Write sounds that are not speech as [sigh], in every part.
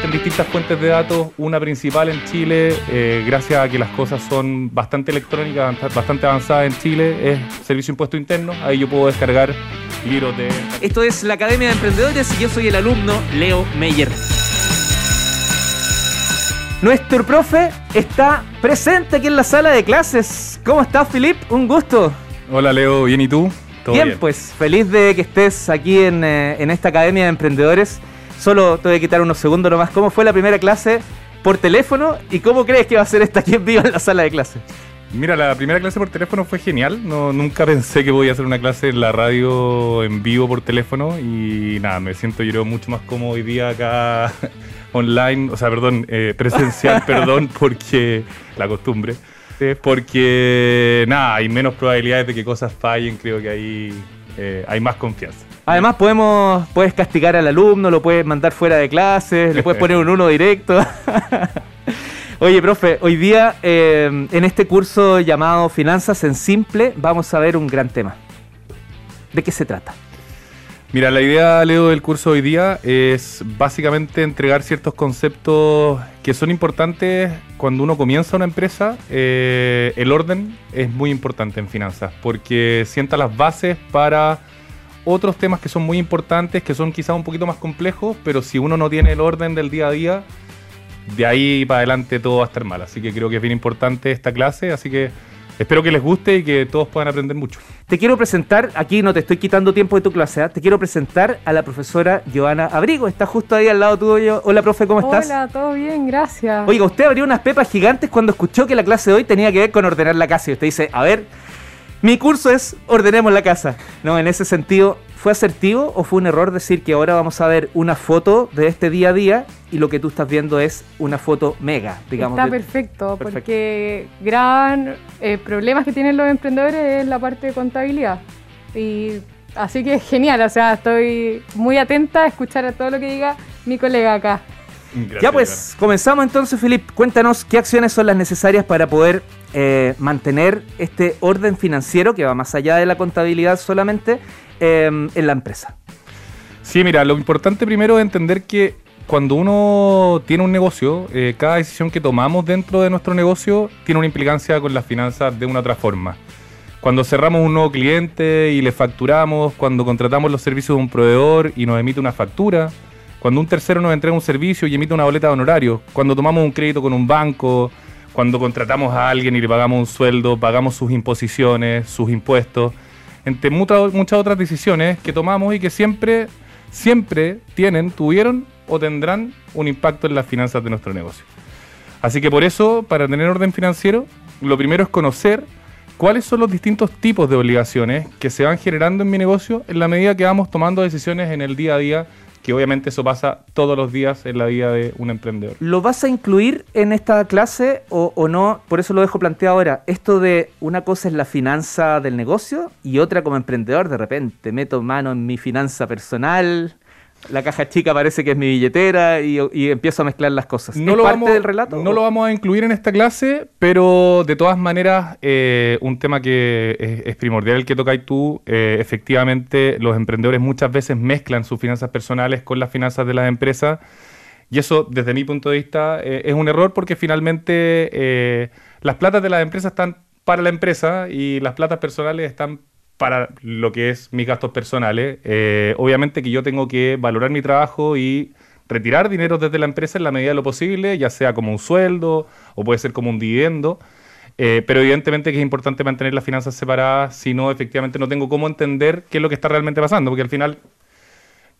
existen distintas fuentes de datos, una principal en Chile, eh, gracias a que las cosas son bastante electrónicas, bastante avanzadas en Chile, es Servicio Impuesto Interno, ahí yo puedo descargar libros de... Esto es la Academia de Emprendedores y yo soy el alumno Leo Meyer. Nuestro profe está presente aquí en la sala de clases. ¿Cómo estás, Filip? Un gusto. Hola, Leo. ¿Bien y tú? bien, pues feliz de que estés aquí en, eh, en, esta Academia de Emprendedores. Solo te voy a quitar unos segundos nomás. ¿Cómo fue la primera clase por teléfono y cómo crees que va a ser esta aquí en vivo en la sala de clases? Mira, la primera clase por teléfono fue genial. No, nunca pensé que voy a hacer una clase en la radio en vivo por teléfono y nada, me siento yo mucho más cómodo hoy día acá [laughs] online, o sea, perdón, eh, presencial, [laughs] perdón, porque la costumbre. Porque nada, hay menos probabilidades de que cosas fallen, creo que ahí eh, hay más confianza. Además podemos, puedes castigar al alumno, lo puedes mandar fuera de clases, le puedes poner un uno directo. [laughs] Oye, profe, hoy día eh, en este curso llamado Finanzas en Simple vamos a ver un gran tema. ¿De qué se trata? Mira, la idea, Leo, del curso hoy día es básicamente entregar ciertos conceptos que son importantes cuando uno comienza una empresa. Eh, el orden es muy importante en finanzas porque sienta las bases para otros temas que son muy importantes, que son quizás un poquito más complejos, pero si uno no tiene el orden del día a día, de ahí para adelante todo va a estar mal. Así que creo que es bien importante esta clase, así que espero que les guste y que todos puedan aprender mucho. Te quiero presentar, aquí no te estoy quitando tiempo de tu clase, ¿ah? te quiero presentar a la profesora Joana Abrigo, está justo ahí al lado tuyo. Hola, profe, ¿cómo estás? Hola, todo bien, gracias. Oiga, usted abrió unas pepas gigantes cuando escuchó que la clase de hoy tenía que ver con ordenar la casa y usted dice, a ver, mi curso es ordenemos la casa. No, en ese sentido, ¿Fue asertivo o fue un error decir que ahora vamos a ver una foto de este día a día y lo que tú estás viendo es una foto mega, digamos? Está perfecto, porque gran eh, problemas que tienen los emprendedores es la parte de contabilidad. Y así que es genial, o sea, estoy muy atenta a escuchar a todo lo que diga mi colega acá. Ya pues, comenzamos entonces, Filip. Cuéntanos qué acciones son las necesarias para poder eh, mantener este orden financiero que va más allá de la contabilidad solamente Em, en la empresa? Sí, mira, lo importante primero es entender que cuando uno tiene un negocio, eh, cada decisión que tomamos dentro de nuestro negocio tiene una implicancia con las finanzas de una otra forma. Cuando cerramos un nuevo cliente y le facturamos, cuando contratamos los servicios de un proveedor y nos emite una factura, cuando un tercero nos entrega un servicio y emite una boleta de honorario, cuando tomamos un crédito con un banco, cuando contratamos a alguien y le pagamos un sueldo, pagamos sus imposiciones, sus impuestos entre muchas, otras decisiones que tomamos y que siempre, siempre tienen, tuvieron o tendrán un impacto en las finanzas de nuestro negocio. Así que por eso, para tener orden financiero, lo primero es conocer cuáles son los distintos tipos de obligaciones que se van generando en mi negocio en la medida que vamos tomando decisiones en el día a día que obviamente eso pasa todos los días en la vida de un emprendedor. ¿Lo vas a incluir en esta clase o, no? Por eso lo dejo planteado ahora. Esto de una cosa es la finanza del negocio y otra como emprendedor, de repente meto mano en mi finanza personal, la caja chica parece que es mi billetera y, empiezo a mezclar las cosas. No lo parte vamos, del relato? No lo vamos a incluir en esta clase, pero de todas maneras, eh, un tema que es, primordial el que tocáis tú, eh, efectivamente los emprendedores muchas veces mezclan sus finanzas personales con las finanzas de las empresas y eso, desde mi punto de vista, eh, es un error porque finalmente las platas de las empresas están para la empresa y las platas personales están para lo que es mis gastos personales. Eh, obviamente que yo tengo que valorar mi trabajo y retirar dinero desde la empresa en la medida de lo posible, ya sea como un sueldo o puede ser como un dividendo. Eh, pero evidentemente que es importante mantener las finanzas separadas, si no, efectivamente no tengo cómo entender qué es lo que está realmente pasando, porque al final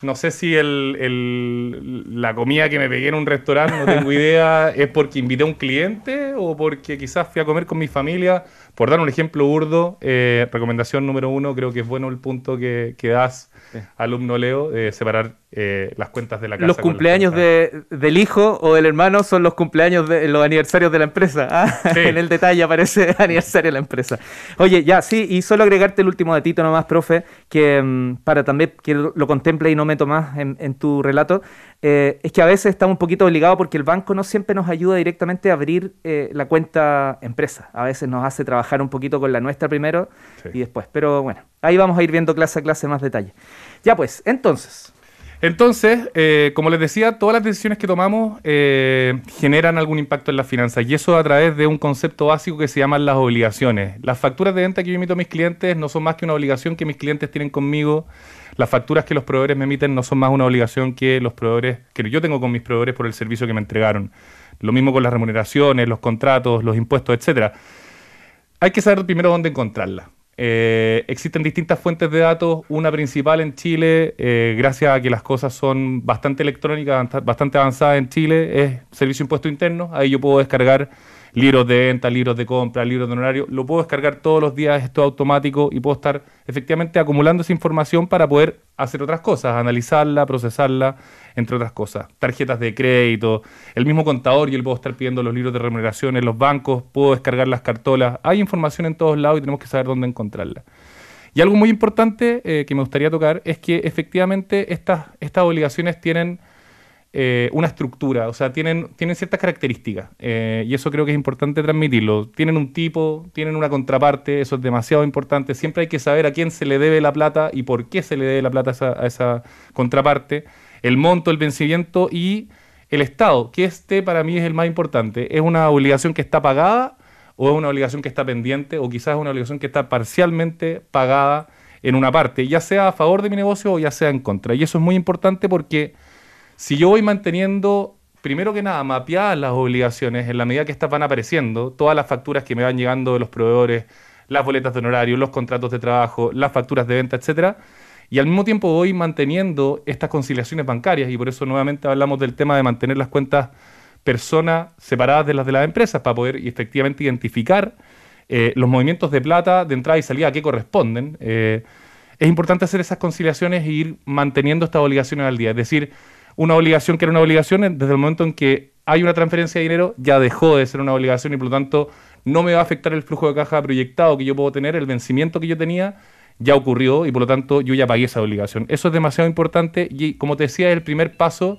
no sé si el, la comida que me pegué en un restaurante, no tengo idea, [laughs] es porque invité a un cliente o porque quizás fui a comer con mi familia. Por dar un ejemplo burdo, eh, recomendación número uno, creo que es bueno el punto que, que das, alumno Leo, de separar eh, las cuentas de la casa. Los cumpleaños del hijo o del hermano son los cumpleaños de los aniversarios de la empresa. [laughs] ¿ah? en el detalle aparece [laughs] aniversario de la empresa. Oye, ya, sí, y solo agregarte el último datito nomás, profe, que mm, para también que lo contemple y no meto más en, en tu relato, eh, es que a veces estamos un poquito obligados porque el banco no siempre nos ayuda directamente a abrir eh, la cuenta empresa. A veces nos hace trabajar un poquito con la nuestra primero y después. Pero bueno, ahí vamos a ir viendo clase a clase más detalle. Ya pues, entonces, Entonces, eh, como les decía, todas las decisiones que tomamos eh, generan algún impacto en las finanzas y eso a través de un concepto básico que se llaman las obligaciones. Las facturas de venta que yo emito a mis clientes no son más que una obligación que mis clientes tienen conmigo. Las facturas que los proveedores me emiten no son más una obligación que los proveedores que yo tengo con mis proveedores por el servicio que me entregaron. Lo mismo con las remuneraciones, los contratos, los impuestos, etcétera. Hay que saber primero dónde encontrarla. Eh, existen distintas fuentes de datos, una principal en Chile, eh, gracias a que las cosas son bastante electrónicas, bastante avanzadas en Chile, es Servicio Impuesto Interno. Ahí yo puedo descargar libros de venta, libros de compra, libros de honorario, lo puedo descargar todos los días, esto automático y puedo estar efectivamente acumulando esa información para poder hacer otras cosas, analizarla, procesarla, entre otras cosas. Tarjetas de crédito, el mismo contador, yo le puedo estar pidiendo los libros de remuneración en los bancos, puedo descargar las cartolas, hay información en todos lados y tenemos que saber dónde encontrarla. Y algo muy importante eh, que me gustaría tocar es que efectivamente estas obligaciones tienen eh, una estructura, o sea, tienen, tienen ciertas características eh, y eso creo que es importante transmitirlo. Tienen un tipo, tienen una contraparte, eso es demasiado importante. Siempre hay que saber a quién se le debe la plata y por qué se le debe la plata a esa, a esa contraparte, el monto, el vencimiento y el Estado, que este para mí es el más importante. ¿Es una obligación que está pagada o es una obligación que está pendiente o quizás es una obligación que está parcialmente pagada en una parte, ya sea a favor de mi negocio o ya sea en contra? Y eso es muy importante porque si yo voy manteniendo, primero que nada, mapeadas las obligaciones en la medida que estas van apareciendo, todas las facturas que me van llegando de los proveedores, las boletas de honorario, los contratos de trabajo, las facturas de venta, etcétera, y al mismo tiempo voy manteniendo estas conciliaciones bancarias, y por eso nuevamente hablamos del tema de mantener las cuentas personas separadas de las de las empresas, para poder efectivamente identificar eh, los movimientos de plata de entrada y salida a qué corresponden. Eh, es importante hacer esas conciliaciones e ir manteniendo estas obligaciones al día. Es decir, una obligación que era una obligación, desde el momento en que hay una transferencia de dinero, ya dejó de ser una obligación y por lo tanto no me va a afectar el flujo de caja proyectado que yo puedo tener, el vencimiento que yo tenía ya ocurrió y por lo tanto yo ya pagué esa obligación. Eso es demasiado importante y como te decía es el primer paso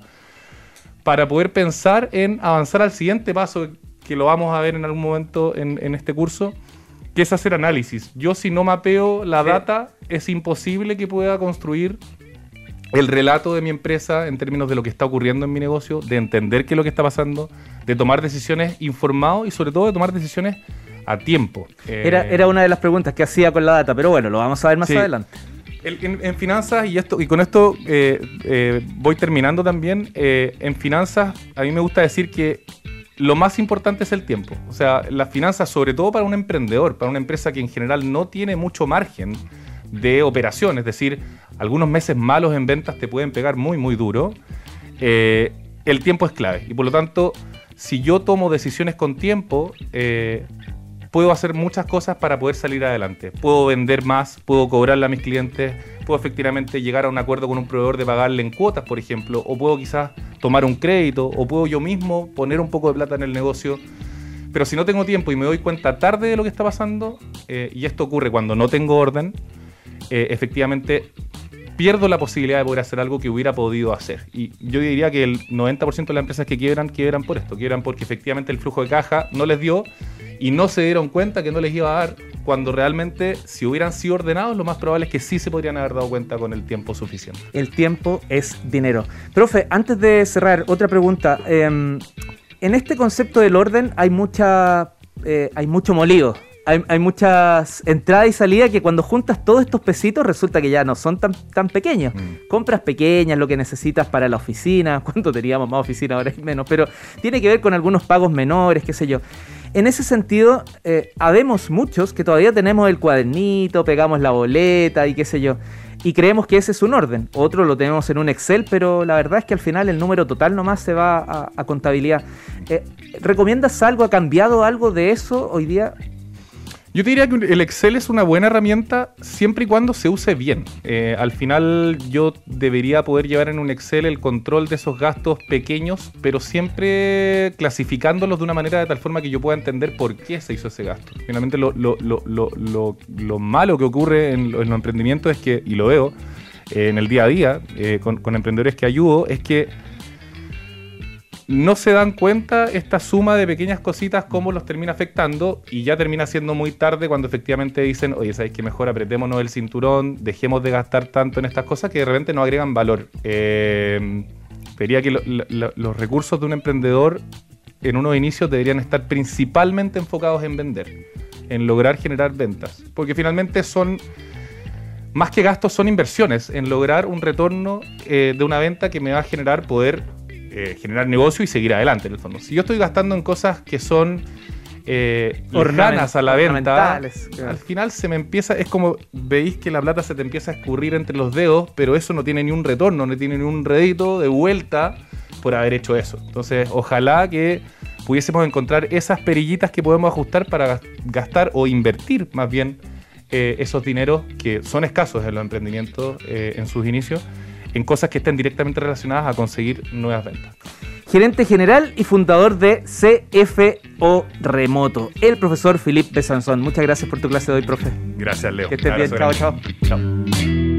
para poder pensar en avanzar al siguiente paso que lo vamos a ver en algún momento en, este curso, que es hacer análisis. Yo si no mapeo la data es imposible que pueda construir el relato de mi empresa en términos de lo que está ocurriendo en mi negocio, de entender qué es lo que está pasando, de tomar decisiones informado y sobre todo de tomar decisiones a tiempo. Era, era una de las preguntas que hacía con la data, pero bueno, lo vamos a ver más adelante. en, finanzas, y esto y con esto eh, eh, voy terminando también, eh, en finanzas a mí me gusta decir que lo más importante es el tiempo. O sea, las finanzas, sobre todo para un emprendedor, para una empresa que en general no tiene mucho margen de operación, es decir, algunos meses malos en ventas te pueden pegar muy, muy duro. Eh, el tiempo es clave y por lo tanto, si yo tomo decisiones con tiempo, eh, puedo hacer muchas cosas para poder salir adelante. Puedo vender más, puedo cobrarle a mis clientes, puedo efectivamente llegar a un acuerdo con un proveedor de pagarle en cuotas, por ejemplo, o puedo quizás tomar un crédito, o puedo yo mismo poner un poco de plata en el negocio. Pero si no tengo tiempo y me doy cuenta tarde de lo que está pasando, eh, y esto ocurre cuando no tengo orden, efectivamente pierdo la posibilidad de poder hacer algo que hubiera podido hacer. Y yo diría que el 90% de las empresas que quiebran, quiebran por esto, quiebran porque efectivamente el flujo de caja no les dio y no se dieron cuenta que no les iba a dar cuando realmente si hubieran sido ordenados, lo más probable es que sí se podrían haber dado cuenta con el tiempo suficiente. El tiempo es dinero. Profe, antes de cerrar, otra pregunta. Em, en este concepto del orden hay mucha... Eh, hay mucho molido, hay, muchas entradas y salidas que cuando juntas todos estos pesitos resulta que ya no son tan, tan pequeños. Mm. Compras pequeñas, lo que necesitas para la oficina, [laughs] cuánto teníamos más oficina, ahora hay menos, pero tiene que ver con algunos pagos menores, qué sé yo. En ese sentido, eh, habemos muchos que todavía tenemos el cuadernito, pegamos la boleta y qué sé yo, y creemos que ese es un orden. Otro lo tenemos en un Excel, pero la verdad es que al final el número total nomás se va a, contabilidad. Eh, ¿Recomiendas algo? ¿Ha cambiado algo de eso hoy día? Yo te diría que el Excel es una buena herramienta siempre y cuando se use bien. Eh, al final yo debería poder llevar en un Excel el control de esos gastos pequeños, pero siempre clasificándolos de una manera de tal forma que yo pueda entender por qué se hizo ese gasto. Finalmente lo, malo que ocurre en, los emprendimientos es que, y lo veo eh, en el día a día eh, con emprendedores que ayudo, es que no se dan cuenta esta suma de pequeñas cositas cómo los termina afectando y ya termina siendo muy tarde cuando efectivamente dicen, oye, ¿sabéis que mejor apretémonos el cinturón, dejemos de gastar tanto en estas cosas que de repente no agregan valor? Eh, que los recursos de un emprendedor en unos inicios deberían estar principalmente enfocados en vender, en lograr generar ventas, porque finalmente son más que gastos son inversiones en lograr un retorno eh, de una venta que me va a generar poder eh, generar negocio y seguir adelante en el fondo. Si yo estoy gastando en cosas que son eh, a la venta, al final se me empieza, es como veis que la plata se te empieza a escurrir entre los dedos, pero eso no tiene ni un retorno, no tiene ni un rédito de vuelta por haber hecho eso. Entonces, ojalá que pudiésemos encontrar esas perillitas que podemos ajustar para gastar o invertir más bien eh, esos dineros que son escasos en los emprendimientos eh, en sus inicios en cosas que estén directamente relacionadas a conseguir nuevas ventas. Gerente general y fundador de CFO Remoto, el profesor Philippe Besanzón. Muchas gracias por tu clase de hoy, profe. Gracias, Leo. Que estés bien. Chao, chao. Chao.